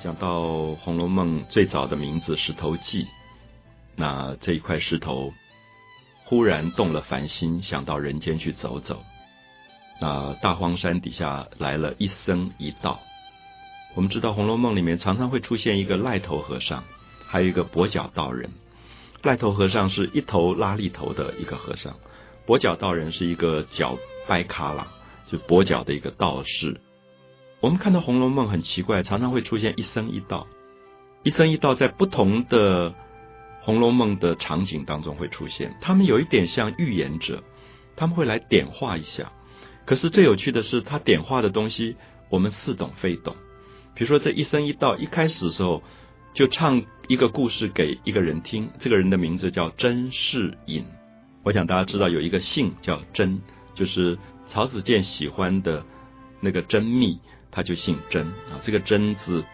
讲到《红楼梦》最早的名字“石头记”，那这一块石头忽然动了凡心，想到人间去走走。那大荒山底下来了一僧一道。我们知道《红楼梦》里面常常会出现一个赖头和尚，还有一个跛脚道人。赖头和尚是一头拉力头的一个和尚，跛脚道人是一个脚掰卡拉，就跛脚的一个道士。我们看到《红楼梦》很奇怪，常常会出现一生一道，一生一道在不同的《红楼梦》的场景当中会出现，他们有一点像预言者，他们会来点化一下。可是最有趣的是，他点化的东西我们似懂非懂。比如说这一生一道一开始的时候就唱一个故事给一个人听，这个人的名字叫甄士隐。我想大家知道有一个姓叫甄，就是曹子建喜欢的那个甄宓。他就姓甄啊，这个甄字，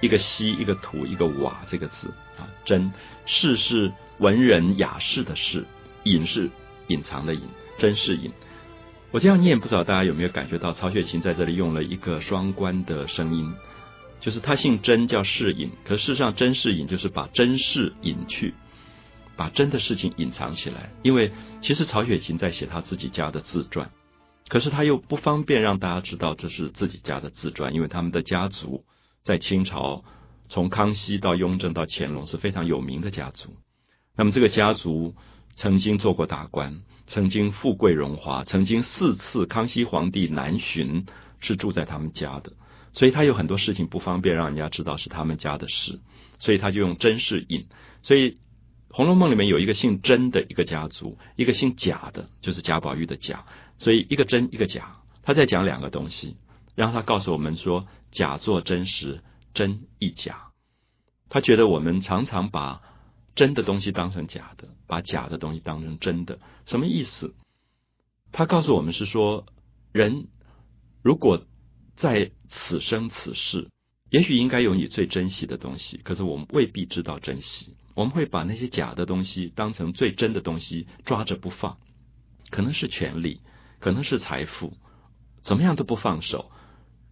一个西，一个土，一个瓦，这个字啊，甄士是文人雅士的士，隐是隐藏的隐，甄士隐。我这样念，不知道大家有没有感觉到曹雪芹在这里用了一个双关的声音，就是他姓甄叫士隐，可事实上甄士隐就是把甄士隐去，把真的事情隐藏起来，因为其实曹雪芹在写他自己家的自传。可是他又不方便让大家知道这是自己家的自传，因为他们的家族在清朝从康熙到雍正到乾隆是非常有名的家族。那么这个家族曾经做过大官，曾经富贵荣华，曾经四次康熙皇帝南巡是住在他们家的，所以他有很多事情不方便让人家知道是他们家的事，所以他就用甄士隐。所以《红楼梦》里面有一个姓甄的一个家族，一个姓贾的，就是贾宝玉的贾。所以一个真一个假，他在讲两个东西，然后他告诉我们说假作真实，真亦假。他觉得我们常常把真的东西当成假的，把假的东西当成真的，什么意思？他告诉我们是说，人如果在此生此世，也许应该有你最珍惜的东西，可是我们未必知道珍惜，我们会把那些假的东西当成最真的东西抓着不放，可能是权力。可能是财富，怎么样都不放手。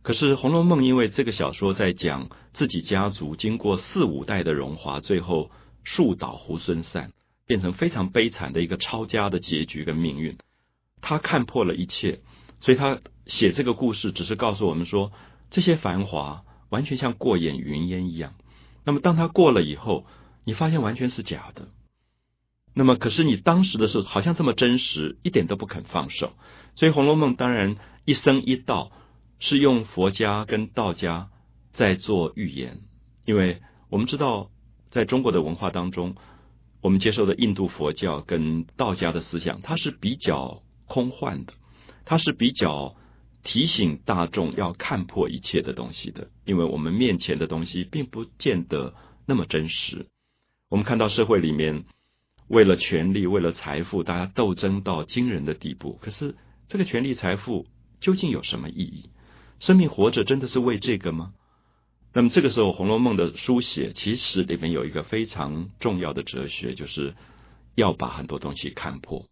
可是《红楼梦》因为这个小说在讲自己家族经过四五代的荣华，最后树倒猢狲散，变成非常悲惨的一个抄家的结局跟命运。他看破了一切，所以他写这个故事，只是告诉我们说，这些繁华完全像过眼云烟一样。那么当他过了以后，你发现完全是假的。那么，可是你当时的时候好像这么真实，一点都不肯放手。所以《红楼梦》当然一生一道是用佛家跟道家在做预言，因为我们知道在中国的文化当中，我们接受的印度佛教跟道家的思想，它是比较空幻的，它是比较提醒大众要看破一切的东西的，因为我们面前的东西并不见得那么真实。我们看到社会里面。为了权力，为了财富，大家斗争到惊人的地步。可是，这个权力、财富究竟有什么意义？生命活着真的是为这个吗？那么，这个时候，《红楼梦》的书写其实里面有一个非常重要的哲学，就是要把很多东西看破。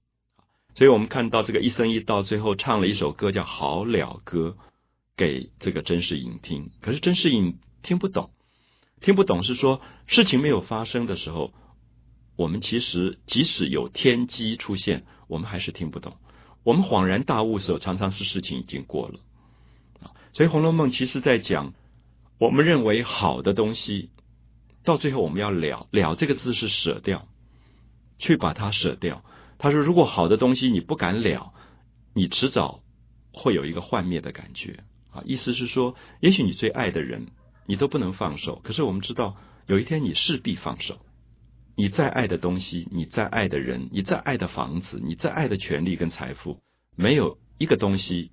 所以我们看到这个一生一到，最后唱了一首歌叫《好了歌》，给这个甄士隐听。可是甄士隐听不懂，听不懂是说事情没有发生的时候。我们其实即使有天机出现，我们还是听不懂。我们恍然大悟时候，常常是事情已经过了啊。所以《红楼梦》其实在讲，我们认为好的东西，到最后我们要了了这个字是舍掉，去把它舍掉。他说，如果好的东西你不敢了，你迟早会有一个幻灭的感觉啊。意思是说，也许你最爱的人，你都不能放手。可是我们知道，有一天你势必放手。你再爱的东西，你再爱的人，你再爱的房子，你再爱的权利跟财富，没有一个东西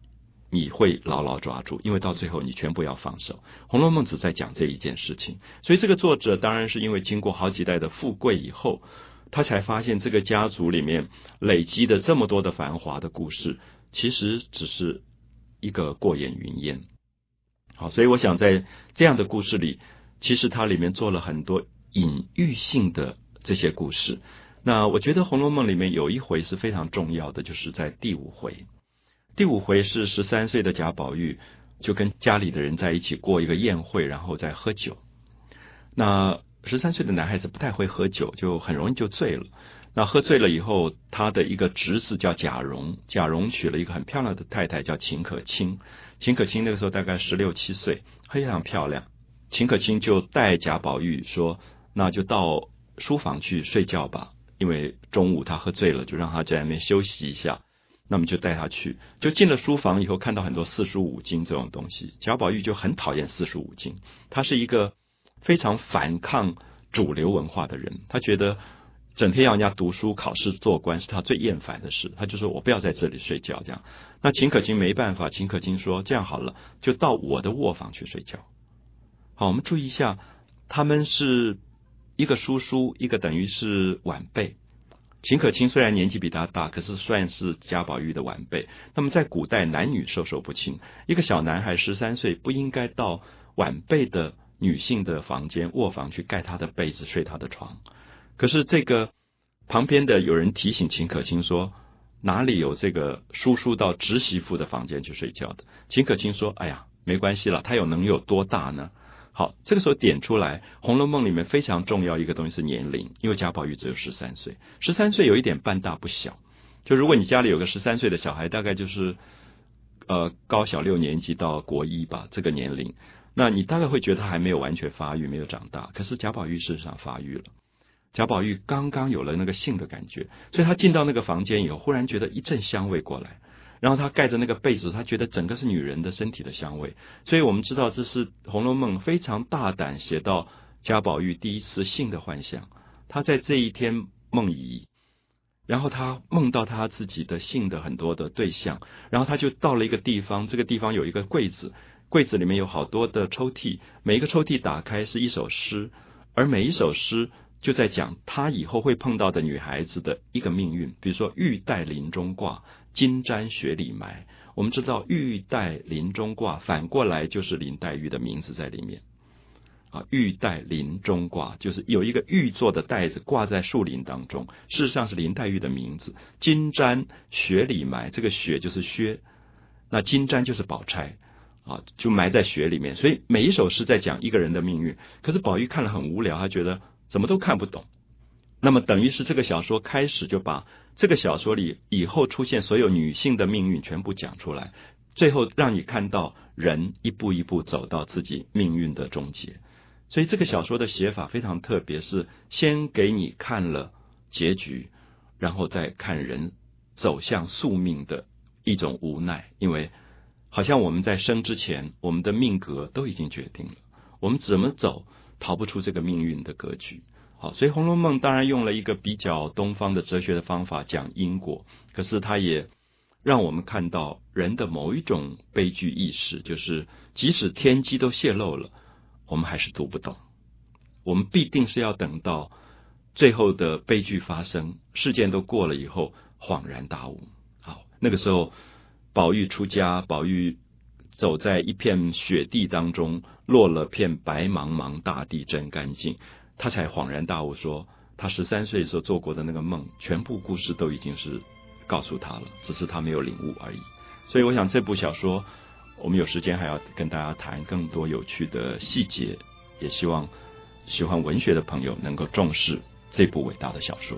你会牢牢抓住，因为到最后你全部要放手。《红楼梦》只在讲这一件事情，所以这个作者当然是因为经过好几代的富贵以后，他才发现这个家族里面累积的这么多的繁华的故事，其实只是一个过眼云烟。好，所以我想在这样的故事里，其实它里面做了很多隐喻性的。这些故事，那我觉得《红楼梦》里面有一回是非常重要的，就是在第五回。第五回是十三岁的贾宝玉就跟家里的人在一起过一个宴会，然后再喝酒。那十三岁的男孩子不太会喝酒，就很容易就醉了。那喝醉了以后，他的一个侄子叫贾蓉，贾蓉娶了一个很漂亮的太太叫秦可卿。秦可卿那个时候大概十六七岁，非常漂亮。秦可卿就带贾宝玉说：“那就到书房去睡觉吧，因为中午他喝醉了，就让他在那边休息一下。那么就带他去，就进了书房以后，看到很多四书五经这种东西。贾宝玉就很讨厌四书五经，他是一个非常反抗主流文化的人，他觉得。”整天要人家读书、考试、做官，是他最厌烦的事。他就说：“我不要在这里睡觉。”这样，那秦可卿没办法。秦可卿说：“这样好了，就到我的卧房去睡觉。”好，我们注意一下，他们是一个叔叔，一个等于是晚辈。秦可卿虽然年纪比他大，可是算是贾宝玉的晚辈。那么在古代，男女授受不亲，一个小男孩十三岁，不应该到晚辈的女性的房间卧房去盖他的被子、睡他的床。可是这个旁边的有人提醒秦可卿说：“哪里有这个叔叔到侄媳妇的房间去睡觉的？”秦可卿说：“哎呀，没关系了，他有能有多大呢？”好，这个时候点出来，《红楼梦》里面非常重要一个东西是年龄，因为贾宝玉只有十三岁，十三岁有一点半大不小。就如果你家里有个十三岁的小孩，大概就是呃高小六年级到国一吧，这个年龄，那你大概会觉得他还没有完全发育，没有长大。可是贾宝玉事实上发育了。贾宝玉刚刚有了那个性的感觉，所以他进到那个房间以后，忽然觉得一阵香味过来，然后他盖着那个被子，他觉得整个是女人的身体的香味。所以我们知道这是《红楼梦》非常大胆写到贾宝玉第一次性的幻想。他在这一天梦遗，然后他梦到他自己的性的很多的对象，然后他就到了一个地方，这个地方有一个柜子，柜子里面有好多的抽屉，每一个抽屉打开是一首诗，而每一首诗。就在讲他以后会碰到的女孩子的一个命运，比如说玉带林中挂，金簪雪里埋。我们知道玉带林中挂，反过来就是林黛玉的名字在里面。啊，玉带林中挂，就是有一个玉做的带子挂在树林当中，事实上是林黛玉的名字。金簪雪里埋，这个雪就是薛，那金簪就是宝钗，啊，就埋在雪里面。所以每一首诗在讲一个人的命运。可是宝玉看了很无聊，他觉得。怎么都看不懂，那么等于是这个小说开始就把这个小说里以后出现所有女性的命运全部讲出来，最后让你看到人一步一步走到自己命运的终结。所以这个小说的写法非常特别，是先给你看了结局，然后再看人走向宿命的一种无奈。因为好像我们在生之前，我们的命格都已经决定了，我们怎么走？逃不出这个命运的格局，好，所以《红楼梦》当然用了一个比较东方的哲学的方法讲因果，可是它也让我们看到人的某一种悲剧意识，就是即使天机都泄露了，我们还是读不懂，我们必定是要等到最后的悲剧发生，事件都过了以后，恍然大悟。好，那个时候宝玉出家，宝玉。走在一片雪地当中，落了片白茫茫大地真干净，他才恍然大悟，说他十三岁时候做过的那个梦，全部故事都已经是告诉他了，只是他没有领悟而已。所以，我想这部小说，我们有时间还要跟大家谈更多有趣的细节，也希望喜欢文学的朋友能够重视这部伟大的小说。